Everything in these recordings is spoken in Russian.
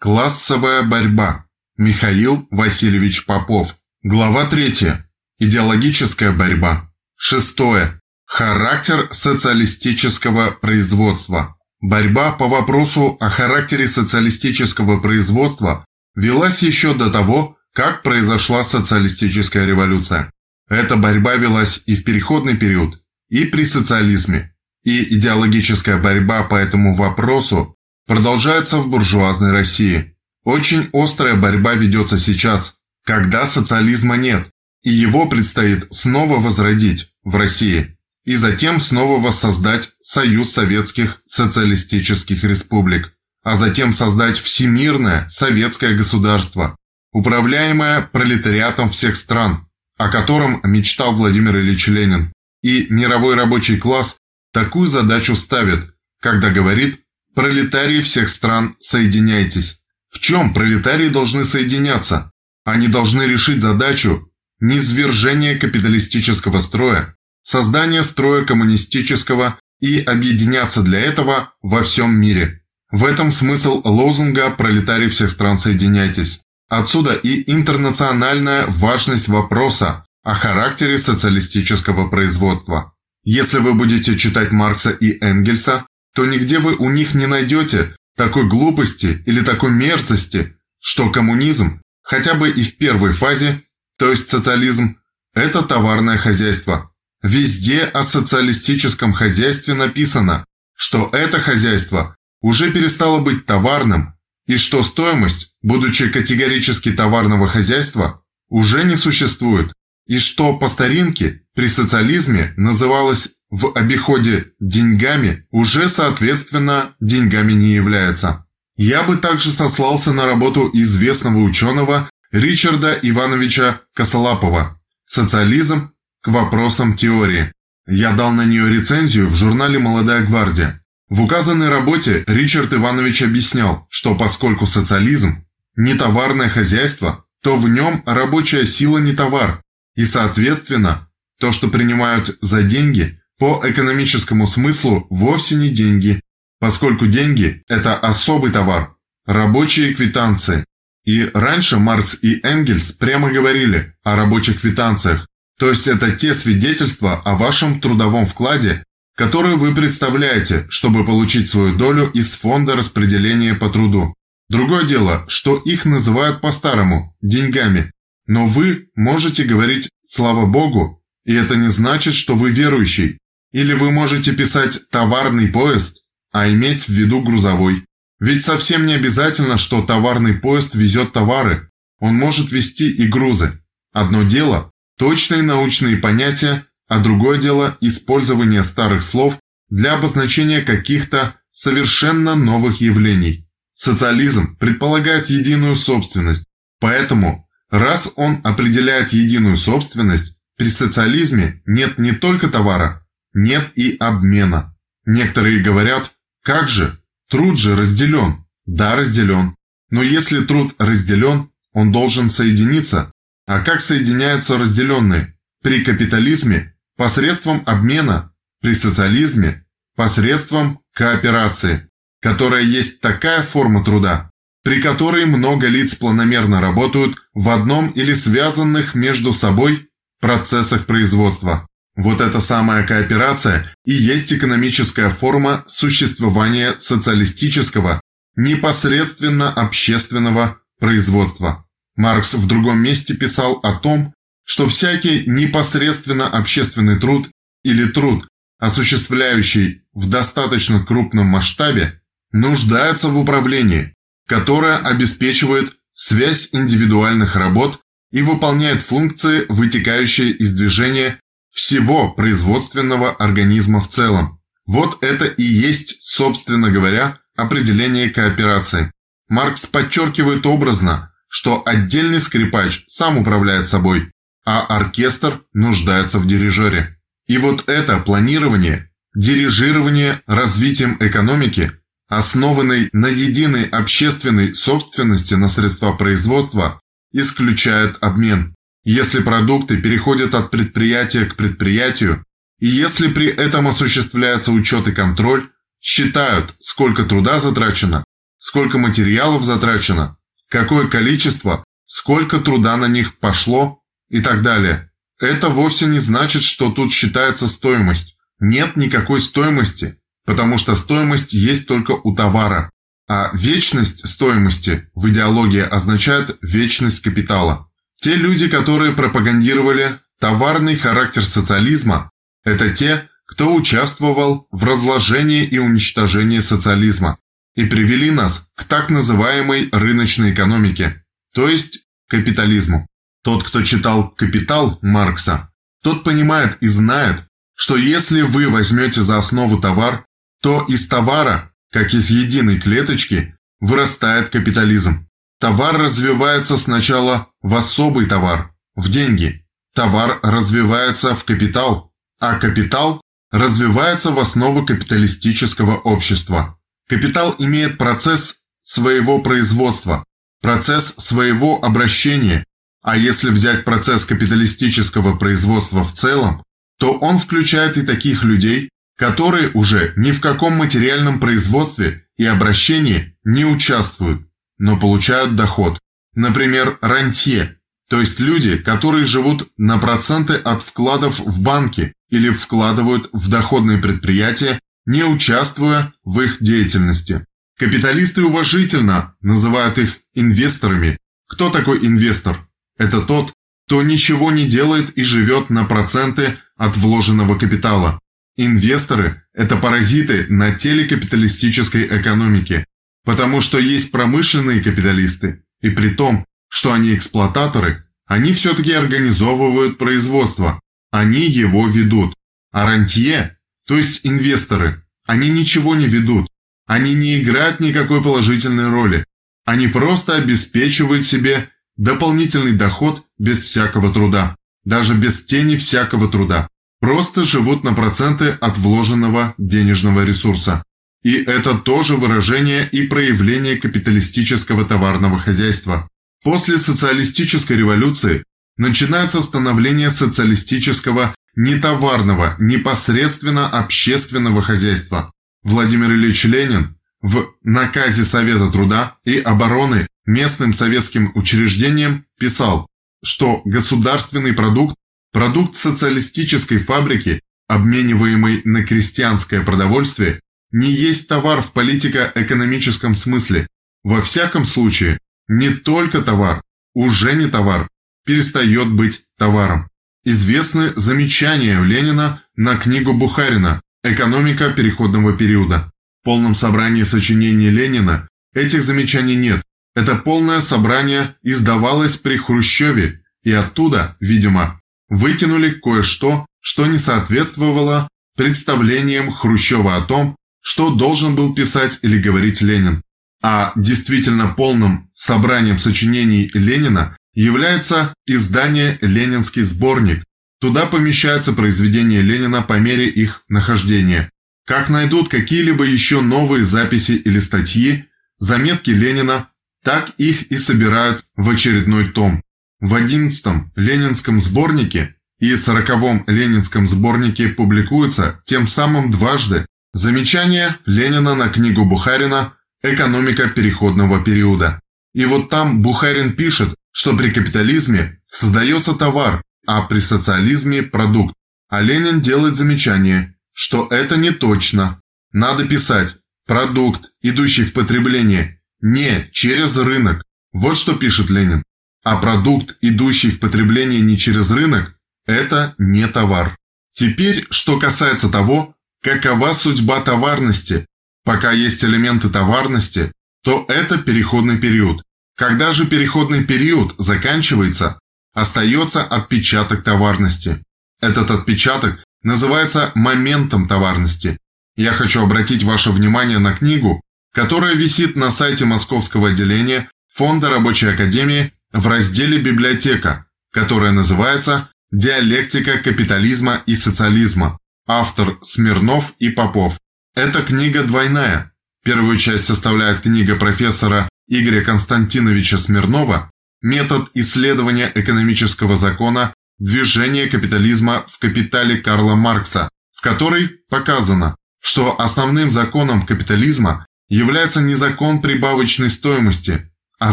Классовая борьба. Михаил Васильевич Попов. Глава 3. Идеологическая борьба. Шестое. Характер социалистического производства. Борьба по вопросу о характере социалистического производства велась еще до того, как произошла социалистическая революция. Эта борьба велась и в переходный период, и при социализме, и идеологическая борьба по этому вопросу продолжается в буржуазной России. Очень острая борьба ведется сейчас, когда социализма нет, и его предстоит снова возродить в России, и затем снова воссоздать Союз Советских Социалистических Республик, а затем создать всемирное советское государство, управляемое пролетариатом всех стран, о котором мечтал Владимир Ильич Ленин. И мировой рабочий класс такую задачу ставит, когда говорит «пролетарии всех стран, соединяйтесь». В чем пролетарии должны соединяться? Они должны решить задачу низвержения капиталистического строя, создания строя коммунистического и объединяться для этого во всем мире. В этом смысл лозунга «Пролетарии всех стран, соединяйтесь». Отсюда и интернациональная важность вопроса о характере социалистического производства. Если вы будете читать Маркса и Энгельса, то нигде вы у них не найдете такой глупости или такой мерзости, что коммунизм, хотя бы и в первой фазе, то есть социализм, это товарное хозяйство. Везде о социалистическом хозяйстве написано, что это хозяйство уже перестало быть товарным, и что стоимость, будучи категорически товарного хозяйства, уже не существует, и что по старинке при социализме называлось в обиходе деньгами, уже соответственно деньгами не является. Я бы также сослался на работу известного ученого Ричарда Ивановича Косолапова «Социализм к вопросам теории». Я дал на нее рецензию в журнале «Молодая гвардия». В указанной работе Ричард Иванович объяснял, что поскольку социализм – не товарное хозяйство, то в нем рабочая сила не товар, и, соответственно, то, что принимают за деньги, по экономическому смыслу вовсе не деньги, поскольку деньги – это особый товар, рабочие квитанции. И раньше Маркс и Энгельс прямо говорили о рабочих квитанциях, то есть это те свидетельства о вашем трудовом вкладе, которые вы представляете, чтобы получить свою долю из фонда распределения по труду. Другое дело, что их называют по-старому – деньгами, но вы можете говорить «слава Богу», и это не значит, что вы верующий. Или вы можете писать «товарный поезд», а иметь в виду грузовой. Ведь совсем не обязательно, что товарный поезд везет товары. Он может вести и грузы. Одно дело – точные научные понятия, а другое дело – использование старых слов для обозначения каких-то совершенно новых явлений. Социализм предполагает единую собственность, поэтому Раз он определяет единую собственность, при социализме нет не только товара, нет и обмена. Некоторые говорят, как же, труд же разделен. Да, разделен. Но если труд разделен, он должен соединиться. А как соединяются разделенные? При капитализме посредством обмена, при социализме посредством кооперации, которая есть такая форма труда, при которой много лиц планомерно работают в одном или связанных между собой процессах производства. Вот эта самая кооперация и есть экономическая форма существования социалистического, непосредственно общественного производства. Маркс в другом месте писал о том, что всякий непосредственно общественный труд или труд, осуществляющий в достаточно крупном масштабе, нуждается в управлении, которая обеспечивает связь индивидуальных работ и выполняет функции, вытекающие из движения всего производственного организма в целом. Вот это и есть, собственно говоря, определение кооперации. Маркс подчеркивает образно, что отдельный скрипач сам управляет собой, а оркестр нуждается в дирижере. И вот это планирование, дирижирование развитием экономики основанный на единой общественной собственности на средства производства, исключает обмен. Если продукты переходят от предприятия к предприятию, и если при этом осуществляется учет и контроль, считают, сколько труда затрачено, сколько материалов затрачено, какое количество, сколько труда на них пошло и так далее. Это вовсе не значит, что тут считается стоимость. Нет никакой стоимости, потому что стоимость есть только у товара. А вечность стоимости в идеологии означает вечность капитала. Те люди, которые пропагандировали товарный характер социализма, это те, кто участвовал в разложении и уничтожении социализма и привели нас к так называемой рыночной экономике, то есть капитализму. Тот, кто читал «Капитал» Маркса, тот понимает и знает, что если вы возьмете за основу товар, то из товара как из единой клеточки, вырастает капитализм. Товар развивается сначала в особый товар, в деньги. Товар развивается в капитал, а капитал развивается в основу капиталистического общества. Капитал имеет процесс своего производства, процесс своего обращения, а если взять процесс капиталистического производства в целом, то он включает и таких людей, которые уже ни в каком материальном производстве и обращении не участвуют, но получают доход. Например, рантье, то есть люди, которые живут на проценты от вкладов в банки или вкладывают в доходные предприятия, не участвуя в их деятельности. Капиталисты уважительно называют их инвесторами. Кто такой инвестор? Это тот, кто ничего не делает и живет на проценты от вложенного капитала. Инвесторы – это паразиты на теле капиталистической экономики, потому что есть промышленные капиталисты, и при том, что они эксплуататоры, они все-таки организовывают производство, они его ведут. А рантье, то есть инвесторы, они ничего не ведут, они не играют никакой положительной роли, они просто обеспечивают себе дополнительный доход без всякого труда, даже без тени всякого труда просто живут на проценты от вложенного денежного ресурса. И это тоже выражение и проявление капиталистического товарного хозяйства. После социалистической революции начинается становление социалистического нетоварного, непосредственно общественного хозяйства. Владимир Ильич Ленин в наказе Совета труда и обороны местным советским учреждениям писал, что государственный продукт Продукт социалистической фабрики, обмениваемый на крестьянское продовольствие, не есть товар в политико-экономическом смысле. Во всяком случае, не только товар, уже не товар, перестает быть товаром. Известны замечания Ленина на книгу Бухарина «Экономика переходного периода». В полном собрании сочинений Ленина этих замечаний нет. Это полное собрание издавалось при Хрущеве, и оттуда, видимо, выкинули кое-что, что не соответствовало представлениям Хрущева о том, что должен был писать или говорить Ленин. А действительно полным собранием сочинений Ленина является издание «Ленинский сборник». Туда помещаются произведения Ленина по мере их нахождения. Как найдут какие-либо еще новые записи или статьи, заметки Ленина, так их и собирают в очередной том. В 11-м Ленинском сборнике и 40-м Ленинском сборнике публикуется тем самым дважды замечание Ленина на книгу Бухарина «Экономика переходного периода». И вот там Бухарин пишет, что при капитализме создается товар, а при социализме – продукт. А Ленин делает замечание, что это не точно. Надо писать «продукт, идущий в потребление, не через рынок». Вот что пишет Ленин. А продукт, идущий в потребление не через рынок, это не товар. Теперь, что касается того, какова судьба товарности. Пока есть элементы товарности, то это переходный период. Когда же переходный период заканчивается, остается отпечаток товарности. Этот отпечаток называется моментом товарности. Я хочу обратить ваше внимание на книгу, которая висит на сайте Московского отделения Фонда Рабочей Академии в разделе «Библиотека», которая называется «Диалектика капитализма и социализма». Автор Смирнов и Попов. Эта книга двойная. Первую часть составляет книга профессора Игоря Константиновича Смирнова «Метод исследования экономического закона движения капитализма в капитале Карла Маркса», в которой показано, что основным законом капитализма является не закон прибавочной стоимости, а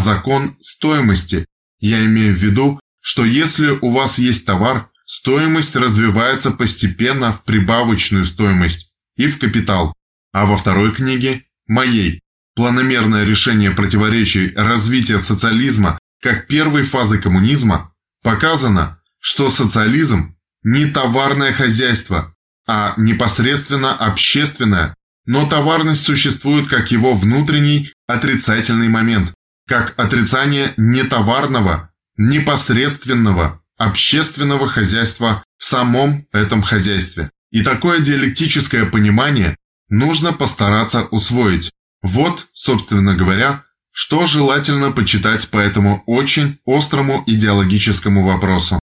закон стоимости. Я имею в виду, что если у вас есть товар, стоимость развивается постепенно в прибавочную стоимость и в капитал. А во второй книге, моей, планомерное решение противоречий развития социализма как первой фазы коммунизма, показано, что социализм не товарное хозяйство, а непосредственно общественное, но товарность существует как его внутренний отрицательный момент, как отрицание нетоварного, непосредственного общественного хозяйства в самом этом хозяйстве. И такое диалектическое понимание нужно постараться усвоить. Вот, собственно говоря, что желательно почитать по этому очень острому идеологическому вопросу.